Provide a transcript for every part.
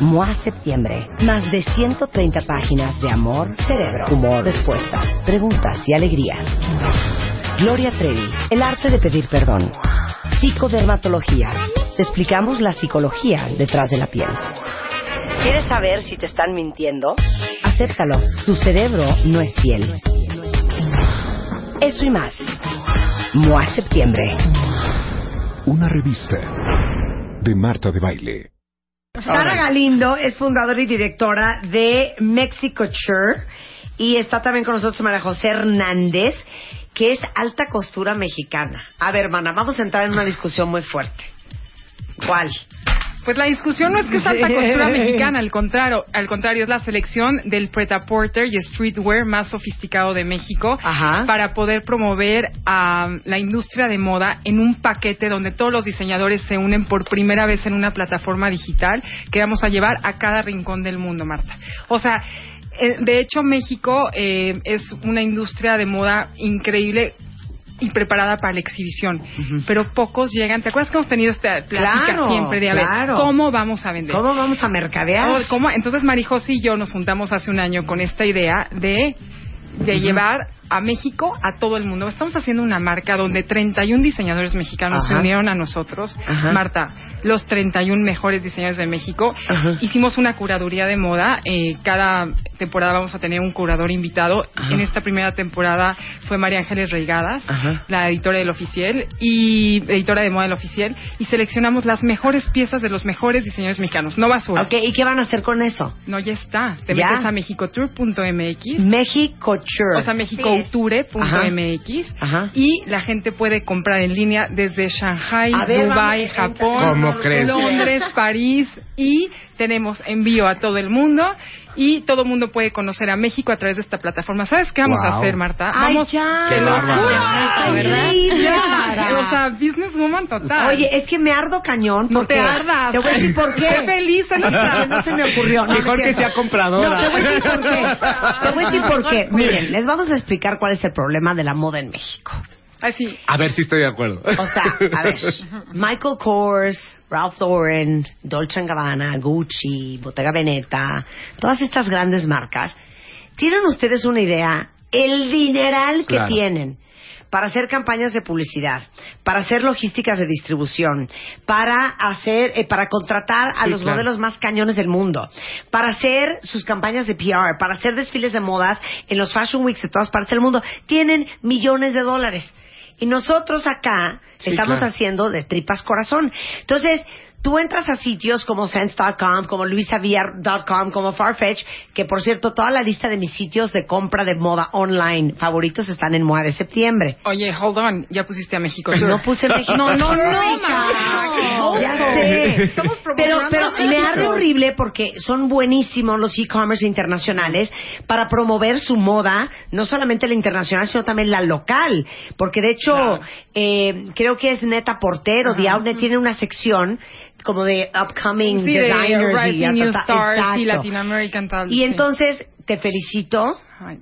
MOA Septiembre. Más de 130 páginas de amor, cerebro, humor, respuestas, preguntas y alegrías. Gloria Trevi, el arte de pedir perdón. Psicodermatología. Te explicamos la psicología detrás de la piel. ¿Quieres saber si te están mintiendo? Acéptalo. Tu cerebro no es fiel. Eso y más. MOA Septiembre. Una revista de Marta de Baile. Sara Galindo es fundadora y directora de Mexico Chur y está también con nosotros María José Hernández, que es alta costura mexicana. A ver, hermana, vamos a entrar en una discusión muy fuerte. ¿Cuál? Pues la discusión no es que es alta costura mexicana, al contrario, al contrario es la selección del preta porter y streetwear más sofisticado de México Ajá. para poder promover a la industria de moda en un paquete donde todos los diseñadores se unen por primera vez en una plataforma digital que vamos a llevar a cada rincón del mundo, Marta. O sea, eh, de hecho México eh, es una industria de moda increíble y preparada para la exhibición, pero pocos llegan. ¿Te acuerdas que hemos tenido esta plática Claro, siempre de a ver claro. cómo vamos a vender? ¿Cómo vamos a mercadear? Oh, ¿cómo? Entonces Marijos y yo nos juntamos hace un año con esta idea de, de llevar a México a todo el mundo. Estamos haciendo una marca donde 31 diseñadores mexicanos se unieron a nosotros. Ajá. Marta, los 31 mejores diseñadores de México. Ajá. Hicimos una curaduría de moda. Eh, cada temporada vamos a tener un curador invitado. En esta primera temporada fue María Ángeles Reigadas, la editora del Oficial y editora de moda del Oficial. Y seleccionamos las mejores piezas de los mejores diseñadores mexicanos. No basura. Ok, ¿y qué van a hacer con eso? No, ya está. Te ¿Ya? metes a mexicotour.mx. México Chur. O sea, Ajá. y la gente puede comprar en línea desde Shanghai, A ver, Dubai, Japón. Londres, París y tenemos envío a todo el mundo y todo el mundo puede conocer a México a través de esta plataforma. ¿Sabes qué vamos a Wow. hacer, Marta? Ay, vamos, ya. Qué lo bárbaro. juro, Ay, ¿verdad? Ya. O sea, businesswoman total. Oye, es que me ardo cañón. no te ardas. Te voy a decir por qué. Sé feliz, no se me ocurrió. No, Mejor es que sea compradora. No, te voy a decir por qué. Te voy a decir por qué. Miren, les vamos a explicar cuál es el problema de la moda en México. Así. A ver si estoy de acuerdo. O sea, a ver, Michael Kors, Ralph Lauren, Dolce Gabbana, Gucci, Bottega Veneta, todas estas grandes marcas, ¿tienen ustedes una idea? El dineral que Claro. tienen para hacer campañas de publicidad, para hacer logísticas de distribución, para hacer, eh, para contratar a Sí, los claro. modelos más cañones del mundo, para hacer sus campañas de PR, para hacer desfiles de modas en los Fashion Weeks de todas partes del mundo, tienen millones de dólares. Y nosotros acá Sí, estamos claro. haciendo de tripas corazón. Entonces, tú entras a sitios como Sense.com, como luisaviar.com, como Farfetch, que por cierto, toda la lista de mis sitios de compra de moda online favoritos están en MOA de septiembre. Oye, hold on, ya pusiste a México. Tour. No puse México. No, no, no, hija. Marta. Ya sé. Estamos Pero, pero me arde horrible porque son buenísimos los e-commerce internacionales para promover su moda, no solamente la internacional, sino también la local. Porque de hecho, Claro. eh, creo que es Neta Portero, The Outlet tiene una sección como de upcoming Sí, de designers y New ta, ta, Stars y exacto. Latin American tal. Y sí. entonces te felicito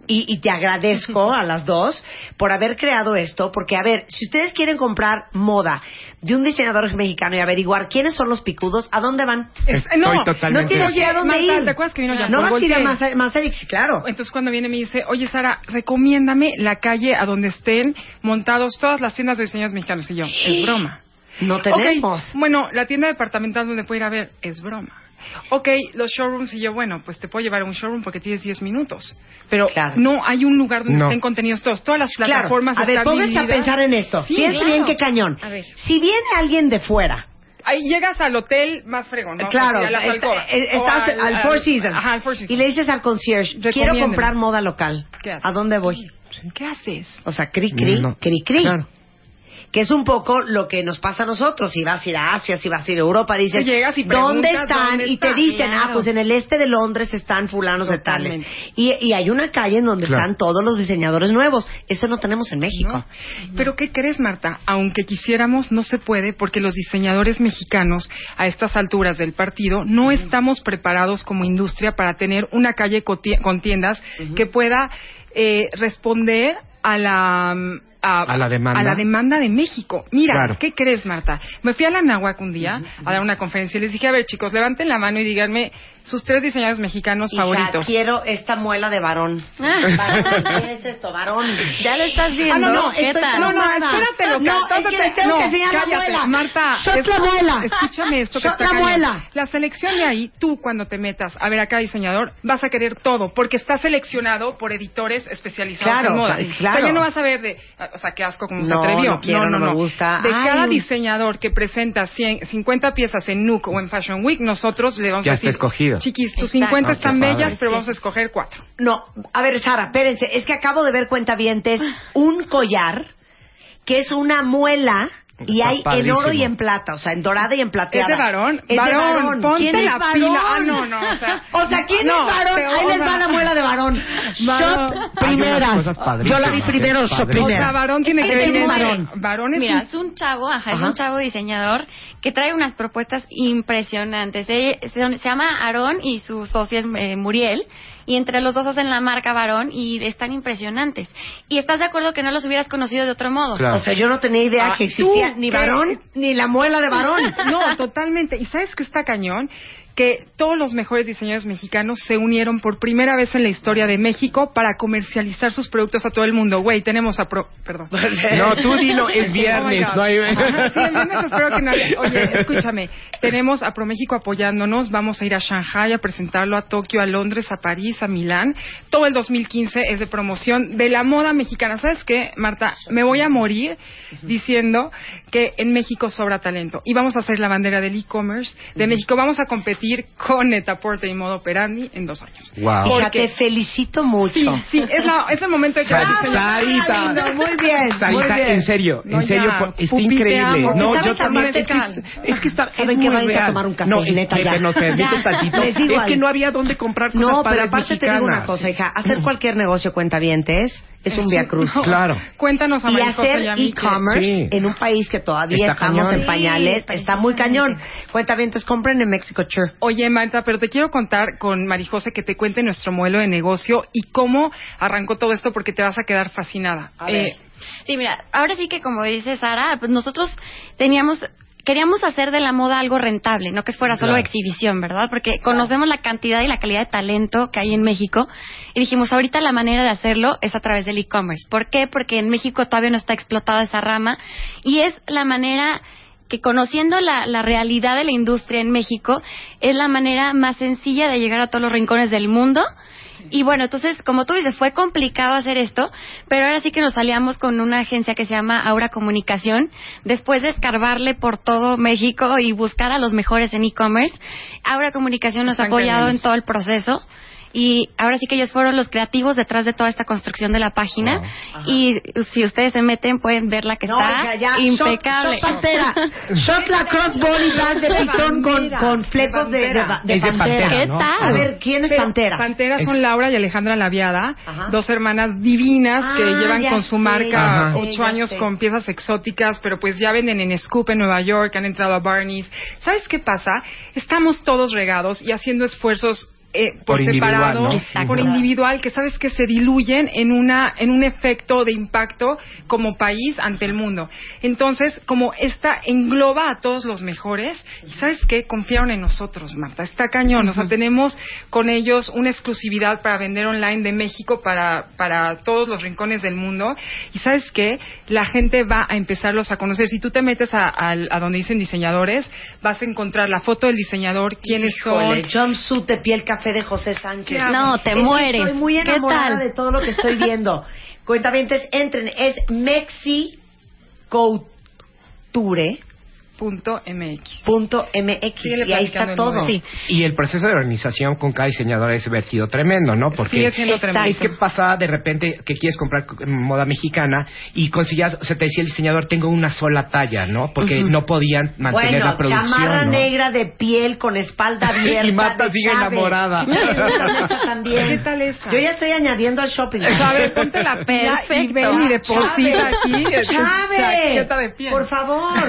y, y te agradezco a las dos por haber creado esto, porque a ver, si ustedes quieren comprar moda de un diseñador mexicano y averiguar quiénes son los picudos, ¿a dónde van? Es- no, totalmente no tienes de idea dónde Marta, ir. ¿te acuerdas que vino ya No vas a ir a Voltaire? Mas- Masterix, claro. Entonces cuando viene me dice, oye Sara, recomiéndame la calle a donde estén montados todas las tiendas de diseños mexicanos. Y yo, es broma. No tenemos. bueno, la tienda departamental donde puedo ir a ver, es broma. Ok, los showrooms y yo, bueno, pues te puedo llevar a un showroom porque tienes 10 minutos. Pero Claro. no hay un lugar donde No. estén contenidos todos. Todas las Claro. plataformas A ver, pónganse a pensar en esto. Sí, claro. bien qué cañón. A ver. Si viene alguien de fuera, Ahí llegas al hotel más fregón. vamos Claro, a las alcobas. eh, O estás al- al, Four Seasons, Ajá, al Four Seasons. y le dices al concierge, quiero comprar moda local. ¿Qué haces? ¿A dónde voy? ¿Qué haces? O sea, cri cri, No. cri cri. Claro. Que es un poco lo que nos pasa a nosotros. Si vas a ir a Asia, si vas a ir a Europa, dices, llegas y ¿dónde están? dónde y te dicen, ah, pues en el este de Londres están fulanos de tales. Y, y hay una calle en donde Claro. están todos los diseñadores nuevos. Eso no tenemos en México. ¿no? Pero ¿qué crees, Marta? Aunque quisiéramos, no se puede porque los diseñadores mexicanos a estas alturas del partido no estamos preparados como industria para tener una calle con tiendas que pueda eh, responder a la mm, A la demanda. a la demanda de México. Mira, Claro. ¿qué crees, Marta? Me fui a la Náhuac un día a dar una conferencia y les dije, a ver, chicos, levanten la mano y díganme sus tres diseñadores mexicanos Hija, favoritos. quiero esta muela de varón. Varón, ¿Qué es esto? Varón. Ya lo estás viendo. Ah, no, no. No, loca. No, es que Entonces, les tengo no, que enseñar la cállate. muela. Marta, Shot es- la muela. escúchame esto que Shot está la cañón. muela. La selección de ahí, tú cuando te metas a ver a cada diseñador, vas a querer todo, porque está seleccionado por editores especializados Claro, en moda. claro. O sea, ya no vas a ver de, ah, o sea, qué asco como No, se atrevió. no quiero, no me gusta. De Ay, cada diseñador que presenta 100, 50 piezas en Nuke o en Fashion Week, nosotros le vamos Ya a está decir, escogido. chiquis, tus Exacto. 50 Ah, están padre. bellas, pero vamos a escoger cuatro. No, a ver, Sara, espérense. Es que acabo de ver cuentavientes un collar que es una muela y Está hay en oro y en plata, o sea, en dorada y en plateada. Es de varón. Es de Varón, varón. ponte ¿Quién es la varón? pila. Ah, no, no, o sea- O sea, ¿quién No, es varón? Ahí les va la muela de varón. Varón. Shot primeras. Yo la vi primero, es shot padre. O sea, varón tiene Es que ver varón. Varón es Mira, un es un chavo, ajá, es un chavo diseñador que trae unas propuestas impresionantes. Se, se- se llama Aarón y su socia es eh, Muriel. Y entre los dos hacen la marca Varón y están impresionantes. Y estás de acuerdo que no los hubieras conocido de otro modo. Claro. O sea, yo no tenía idea Ah, que existía ¿tú ni varón ni la muela de varón. No, totalmente. ¿Y sabes qué está cañón? Que todos los mejores diseñadores mexicanos se unieron por primera vez en la historia de México para comercializar sus productos a todo el mundo. Güey, tenemos a Pro... Perdón. No, tú dilo, es viernes. Oh God. no hay- Ajá, sí, el viernes espero que no haya- Oye, escúchame. Tenemos a ProMéxico apoyándonos. Vamos a ir a Shanghai a presentarlo, a Tokio, a Londres, a París, a Milán. Todo el 2015 es de promoción de la moda mexicana. ¿Sabes qué, Marta? Me voy a morir diciendo que en México sobra talento. Y vamos a hacer la bandera del e-commerce de México. Vamos a competir con Netaporte y Modo Operandi en dos años. Wow. Porque- te felicito mucho. Sí, sí, es, la- es el momento de que... Sari- Sarita. lindo, muy bien, muy Sarita, bien. en serio, No, en serio, ya, está Pupi, increíble. No, ¿Sabes yo también, es que, es que está, ¿Saben es muy Váyanse a tomar un café, No, es, neta, ya. nos permite Ya. tantito. Les digo Es que no había dónde comprar cosas No, pero aparte te digo una cosa, hija. Hacer cualquier negocio cuentavientes es un via cruz. Claro. Cuéntanos a Y María José hacer e-commerce Sí. en un país que todavía Está estamos cañón. en Sí, pañales está muy cañón. precisamente. Cuentavientes, compren en Mexico Sure. Oye, Marta, pero te quiero contar con Marijose que te cuente nuestro modelo de negocio y cómo arrancó todo esto porque te vas a quedar fascinada. A ver. Eh, Sí, mira, ahora sí que como dice Sara, pues nosotros teníamos queríamos hacer de la moda algo rentable, no que fuera solo Claro. exhibición, ¿verdad? Porque conocemos la cantidad y la calidad de talento que hay en México y dijimos, ahorita la manera de hacerlo es a través del e-commerce. ¿Por qué? Porque en México todavía no está explotada esa rama y es la manera que conociendo la, la realidad de la industria en México, es la manera más sencilla de llegar a todos los rincones del mundo. Y bueno, entonces, como tú dices, fue complicado hacer esto, pero ahora sí que nos aliamos con una agencia que se llama Aura Comunicación, después de escarbarle por todo México y buscar a los mejores en e-commerce. Aura Comunicación nos ha apoyado en todo el proceso. Y ahora sí que ellos fueron los creativos detrás de toda esta construcción de la página. Y si ustedes se meten, pueden ver la que No, está ya. impecable. Shot, shot pantera. Shot la crossbody band de pitón con, con flecos de, de, Pantera. de Es pantera. pantera, ¿Qué ¿no? tal? A ver, ¿quién es Pero Pantera? Pantera son Es- Laura y Alejandra Laviada, Ajá. dos hermanas divinas que Ah, llevan con su sé, marca ocho años sé. con piezas exóticas, pero pues ya venden en Scoop en Nueva York, han entrado a Barney's. ¿Sabes qué pasa? Estamos todos regados y haciendo esfuerzos eh, por, Por individual, separado, por individual, que sabes que se diluyen en una en un efecto de impacto como país ante el mundo. Entonces, como esta engloba a todos los mejores, y sabes qué, confiaron en nosotros, Marta. Está cañón. O sea, tenemos con ellos una exclusividad para vender online de México para para todos los rincones del mundo. Y sabes qué, la gente va a empezarlos a conocer. Si tú te metes a, al- a donde dicen diseñadores, vas a encontrar la foto del diseñador, quiénes Híjole, son. jumpsuit de piel café de José Sánchez. No, te Es mueres. Estoy muy ¿Qué enamorada de todo lo que estoy viendo. Cuentavientes, entren. Es Mexi Couture. Punto MX. Punto MX. Y ahí está todo. Sí. Y el proceso de organización con cada diseñador es haber sido tremendo, ¿no? Porque Sigue siendo Exacto. tremendo. es que pasaba de repente que quieres comprar moda mexicana y conseguías, o sea, te decía el diseñador, tengo una sola talla, ¿no? Porque no podían mantener Bueno, la producción. chamarra ¿no? negra de piel con espalda abierta. Y Marta sigue Chávez. enamorada. También. ¿Qué tal esa? Yo ya estoy añadiendo al shopping. A ver, ponte la pila y Perfecto. ven y deposita Chávez. aquí. es- Chávez, chaqueta de piel. por favor.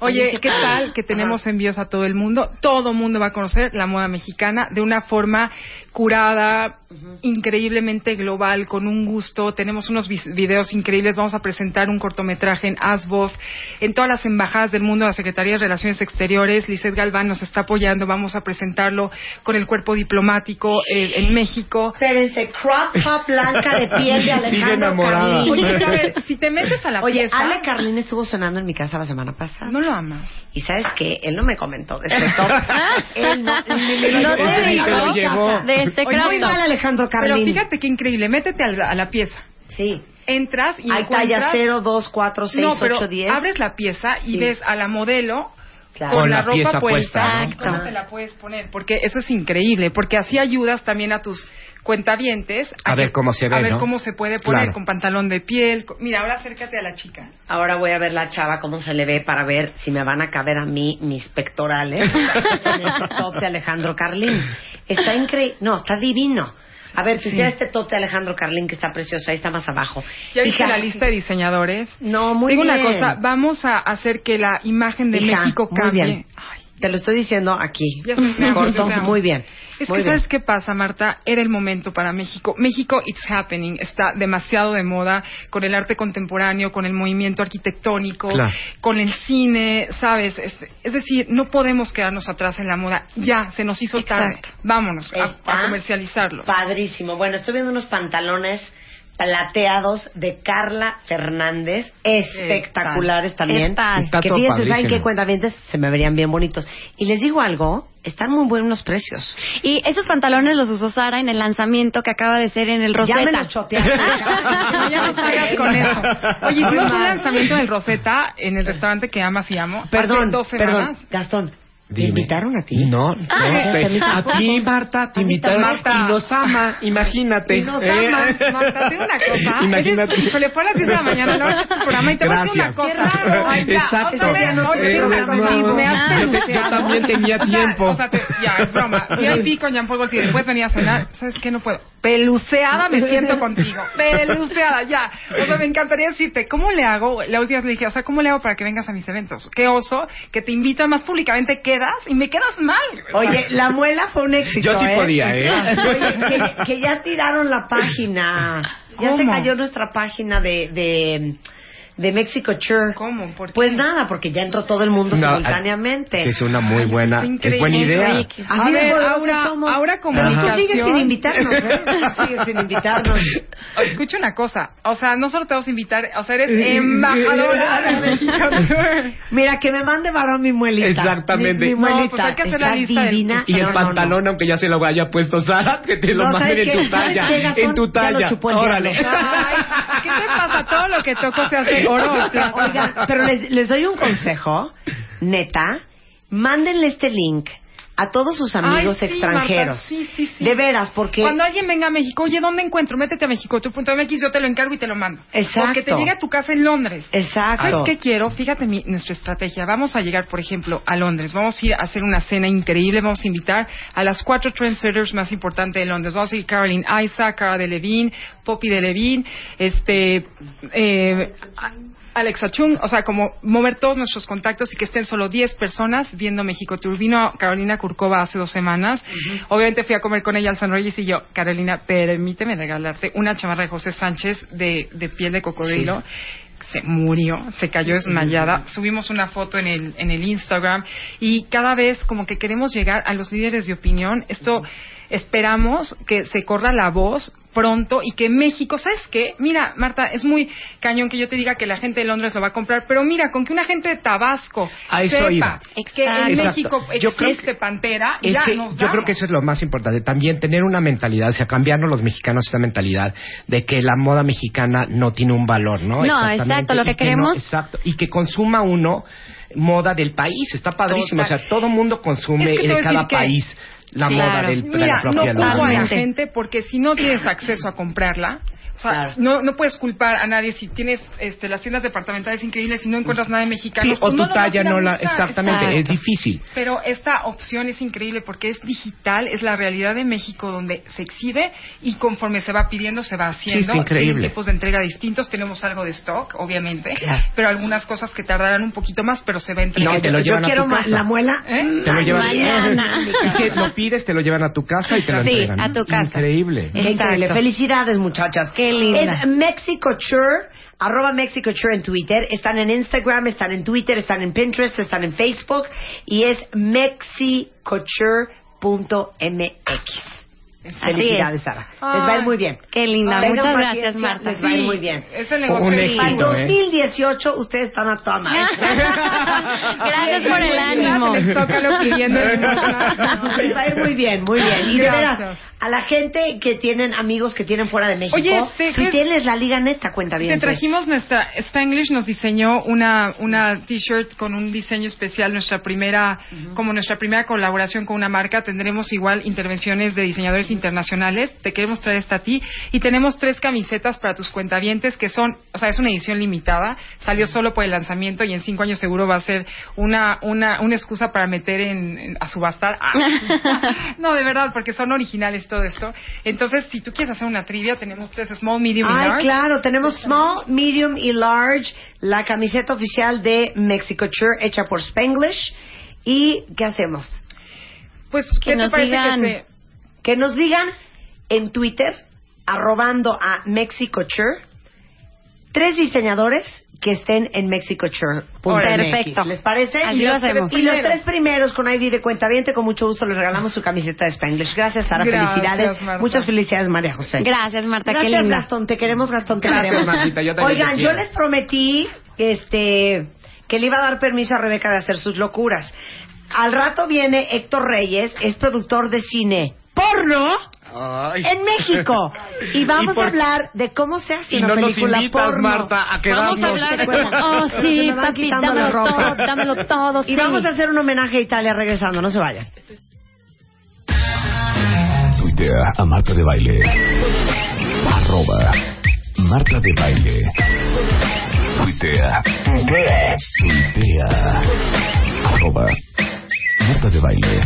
Oye, ¿qué tal que tenemos envíos a todo el mundo? Todo el mundo va a conocer la moda mexicana de una forma curada, increíblemente global, con un gusto. Tenemos unos videos increíbles. Vamos a presentar un cortometraje en ASBOF, en todas las embajadas del mundo, la Secretaría de Relaciones Exteriores. Lizeth Galván nos está apoyando. Vamos a presentarlo con el cuerpo diplomático eh, en México. Espérense, crop top blanca de piel de Alejandro. Carlín. Oye, a ver, si te metes a la Oye, pieza... Ale Carlín estuvo sonando en mi casa la semana pasada. No lo amas. Y sabes qué, él no me comentó de este top. él no, me No dijo. te llevó. de este Oye, muy crop mal top. Alejandro Pero Carlín. fíjate qué increíble. Métete al- a la pieza. Sí. Entras y Hay encuentras... talla 0, 2, 4, 6, no, pero 8, 10. abres la pieza y Sí. ves a la modelo Claro. con, Con la, la ropa pieza puesta. puesta, ¿no? ¿Cómo te la puedes poner? Porque eso es increíble, porque así ayudas también a tus cuentavientes A ver cómo se ve, a ver ¿no? cómo se puede poner Claro. con pantalón de piel. Mira, ahora acércate a la chica. Ahora voy a ver la chava cómo se le ve para ver si me van a caber a mí mis pectorales en este top de Alejandro Carlín. Está increíble. No, está divino. A ver, Sí. fíjate este top de Alejandro Carlín que está precioso. Ahí está más abajo. ¿Ya viste Hija, la lista de diseñadores? No, muy Digo bien. una cosa, vamos a hacer que la imagen de Hija, México muy cambie. bien. Ay, Te lo estoy diciendo aquí. Ya amo, Corto, muy bien. Es muy que bien. ¿sabes qué pasa, Marta? Era el momento para México. México, it's happening. Está demasiado de moda con el arte contemporáneo, con el movimiento arquitectónico, Claro. con el cine, ¿sabes? Es, es decir, no podemos quedarnos atrás en la moda. Ya, se nos hizo tarde. Exacto. Vámonos a, a comercializarlos. Padrísimo. Bueno, estoy viendo unos pantalones plateados de Carla Fernández, espectaculares ¿Qué también. tal? Está que todo fíjense, ¿saben qué cuentavientes? Se me verían bien bonitos. Y les digo algo, están muy buenos precios. Y esos pantalones los usó Sara en el lanzamiento que acaba de ser en el Ya me Rosetta. los chotearon. No, ya no con eso. Oye, hicimos un lanzamiento del Rosetta en el restaurante que amas y amo. Perdón, hace dos perdón. Gastón, ¿te invitaron a ti? No, no, Ah, te- a ti, Marta, te invitaron Marta. y nos ama, imagínate. Y nos ¿eh? ama. Marta, tengo una cosa. Imagínate. Se le fue a las 10 de la mañana ¿no? este programa y te voy a decir una Gracias. cosa. Qué raro. Ay, ya, Exacto. otra vez, no, eh, una no, cosa. no, Me has yo- yo también tenía O sea, tiempo. O sea, te- ya, es broma. VIP con Jean Paul Gaultier. Después venía a cenar. ¿Sabes qué? No puedo. Peluceada me siento contigo. Peluceada, ya. O sea, me encantaría decirte, ¿cómo le hago? La última vez le dije, o sea, ¿cómo le hago para que vengas a mis eventos? Qué oso, que te invito más públicamente, quedas y me quedas mal. Oye, la muela fue un éxito. Yo sí ¿eh? podía, ¿eh? Oye, que, que ya tiraron la página. Ya se cayó nuestra página de, de, de Mexico Church. ¿Cómo? ¿Por qué? Pues nada, porque ya entró todo el mundo No, simultáneamente. Es una muy Ay, buena, es increíble. buena idea. A ver, Aura, somos. Aura Y tú Comunicación. sigues sin invitarnos, ¿eh? Sigues sin invitarnos. Escucha una cosa, o sea, no solo te vamos a invitar, o sea, eres embajadora de México. Mira, que me mande varón mi muelita. Exactamente. Mi, mi No, muelita. pues hay que hacer la lista del- divina. Y el No, no, no. pantalón, aunque ya se lo haya puesto Sara, que te lo No, manden ¿sabes en qué? tu ¿Sabes talla. En tu talla. Órale. ¿Qué te pasa? Todo lo que toco se hace oro. Oigan, pero les, les doy un consejo, neta, mándenle este link a todos sus amigos Ay, sí, extranjeros. Marta, sí, sí, sí. De veras, porque Cuando alguien venga a México, oye, ¿dónde encuentro? Métete a México, tu punto MX, yo te lo encargo y te lo mando. Exacto. Porque te llegue a tu casa en Londres. Exacto. ¿Sabes qué quiero? Fíjate mi, nuestra estrategia. Vamos a llegar, por ejemplo, a Londres. Vamos a ir a hacer una cena increíble. Vamos a invitar a las cuatro trendsetters más importantes de Londres. Vamos a ir Caroline Isaac, Cara de Levine, Poppy de Levine, este, eh, Alexa Chung, o sea, como mover todos nuestros contactos y que estén solo 10 personas viendo México Tour. Vino Carolina Kurkova hace dos semanas. Obviamente fui a comer con ella al San Reyes y yo, Carolina, permíteme regalarte una chamarra de José Sánchez de, de piel de cocodrilo. Se murió, se cayó desmayada. Subimos una foto en el, en el Instagram y cada vez como que queremos llegar a los líderes de opinión. Esto esperamos que se corra la voz pronto y que México, ¿sabes qué? Mira, Marta, es muy cañón que yo te diga que la gente de Londres lo va a comprar, pero mira, con que una gente de Tabasco A eso sepa iba. que en Exacto. México Yo existe que- Pantera, Es ya que nos yo creo que eso es lo más importante. También tener una mentalidad, o sea, cambiarnos los mexicanos esa mentalidad de que la moda mexicana no tiene un valor, ¿no? No, exacto, lo y que no- queremos- exacto. Y que consuma uno moda del país. Está padrísimo. Total. O sea, todo mundo consume Es que a cada que- país la Claro. moda del, de la Mira, no propia culpo a la gente porque si no tienes acceso a comprarla, o sea, Claro. no, no puedes culpar a nadie si tienes este, las tiendas departamentales increíbles y no encuentras nada de mexicano. Sí, o tu talla no la... Exactamente. Es difícil. Pero esta opción es increíble porque es digital, es la realidad de México donde se exhibe y conforme se va pidiendo se va haciendo. Sí, está increíble. Tienen tipos de entrega distintos, tenemos algo de stock, obviamente, Claro. pero algunas cosas que tardarán un poquito más, pero se va a entregar. No, te lo Yo llevan a quiero tu casa. la muela. ¿Eh? Te lo llevan Mañana. y que lo pides, te lo llevan a tu casa y te lo Sí, entregan. a tu casa. Increíble. Increíble. Felicidades, muchachas. Qué Es Mexicoture, arroba Mexicoture en Twitter. Están en Instagram, están en Twitter, están en Pinterest, están en Facebook. Y es mexicoture.mx. Felicidades, es. Sara. Les va a ir muy bien. Qué linda. Muchas gracias, Marta. Les va a ir muy bien. Es el negocio Un éxito, Para el ¿eh? 2018 ustedes están a toda madre. Gracias por el ánimo. Les toca lo pidiendo. Les va a ir muy bien, muy bien. Y de veras, a la gente que tienen amigos que tienen fuera de México, Oye, te- si ¿qué- tienes la liga neta, cuenta bien. Te trajimos nuestra Spanglish nos diseñó una una t-shirt con un diseño especial nuestra primera como nuestra primera colaboración con una marca tendremos igual intervenciones de diseñadores internacionales te queremos traer esta a ti y tenemos tres camisetas para tus cuentavientes que son o sea es una edición limitada salió solo por el lanzamiento y en cinco años seguro va a ser una una una excusa para meter en, en- a subastar Ah. no de verdad porque son originales todo esto entonces si tú quieres hacer una trivia tenemos tres small medium y Ay, large claro, tenemos small, medium y large, la camiseta oficial de Mexicoture hecha por Spanglish. ¿Y qué hacemos? Pues, Que ¿qué te nos parece digan. que se... Que nos digan en Twitter, arrobando a Mexicoture, tres diseñadores que estén en Mexicoture.mx. Perfecto. ¿Les parece? Así y, lo los, y los tres primeros con ID de cuenta con mucho gusto les regalamos su camiseta de Spanglish. Gracias, Sara. Gracias, felicidades. Marta. Muchas felicidades, María José. Gracias, Marta. Qué Gracias, linda. Gastón. Te queremos, Gastón. Te Gracias, queremos. Martita, yo también Oigan, yo les prometí este, que le iba a dar permiso a Rebeca de hacer sus locuras. Al rato viene Héctor Reyes, es productor de cine porno Ay. en México. Y vamos ¿Y por a hablar de cómo se hace Y una no nos película invitas, porno. Marta, a quedarnos. Vamos a hablar de Bueno, Oh, sí, papi, dámelo todo, dámelo todo. Y sí. vamos a hacer un homenaje a Italia regresando, no se vayan. Tuitea a Marta de Baile. Arroba Marta de Baile. Tuitea. Tuitea. Arroba Marta de Baile.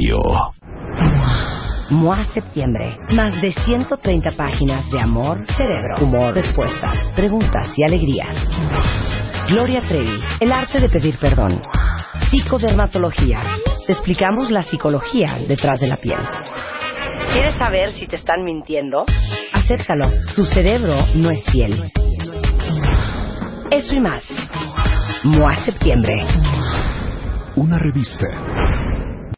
Radio. MOA Septiembre. Más de 130 páginas de amor, cerebro, humor, respuestas, preguntas y alegrías. Gloria Trevi, el arte de pedir perdón. Psicodermatología. Te explicamos la psicología detrás de la piel. ¿Quieres saber si te están mintiendo? Acéptalo. Tu cerebro no es fiel. Eso y más. MOA Septiembre. Una revista